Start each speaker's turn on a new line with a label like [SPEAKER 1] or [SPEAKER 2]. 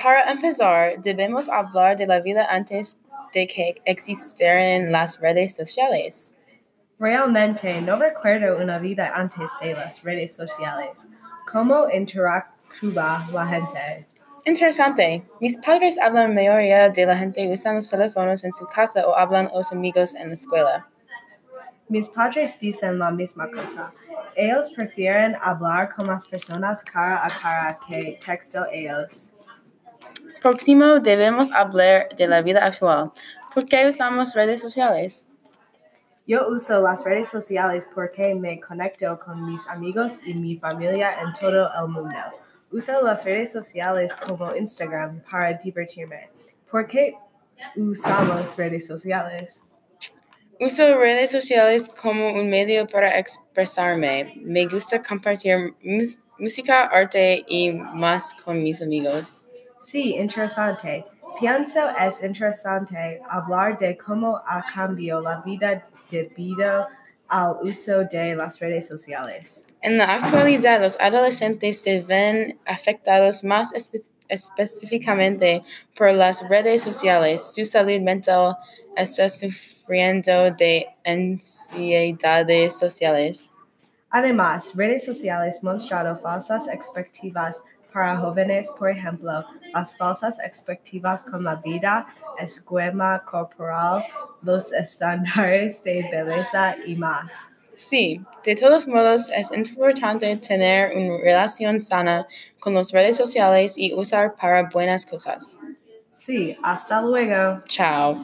[SPEAKER 1] Para empezar, debemos hablar de la vida antes de que existieran las redes sociales.
[SPEAKER 2] Realmente no recuerdo una vida antes de las redes sociales. ¿Cómo interactúa la gente?
[SPEAKER 1] Interesante. Mis padres hablan mayoría de la gente usan los teléfonos en su casa o hablan los amigos en la escuela.
[SPEAKER 2] Mis padres dicen la misma cosa. Ellos prefieren hablar con las personas cara a cara que texto ellos.
[SPEAKER 1] Próximo, debemos hablar de la vida actual. ¿Por qué usamos redes sociales?
[SPEAKER 2] Yo uso las redes sociales porque me conecto con mis amigos y mi familia en todo el mundo. Uso las redes sociales como Instagram para divertirme. ¿Por qué usamos redes sociales?
[SPEAKER 1] Uso redes sociales como un medio para expresarme. Me gusta compartir música, arte y más con mis amigos.
[SPEAKER 2] Sí, interesante. Pienso es interesante hablar de cómo ha cambiado la vida debido al uso de las redes sociales.
[SPEAKER 1] En la actualidad, los adolescentes se ven afectados más espe- específicamente por las redes sociales. Su salud mental está sufriendo de ansiedades sociales.
[SPEAKER 2] Además, redes sociales mostrado falsas expectativas para jóvenes, por ejemplo, las falsas expectativas con la vida, esquema corporal, los estándares de belleza y más.
[SPEAKER 1] Sí, de todos modos es importante tener una relación sana con las redes sociales y usar para buenas cosas.
[SPEAKER 2] Sí, hasta luego.
[SPEAKER 1] Chao.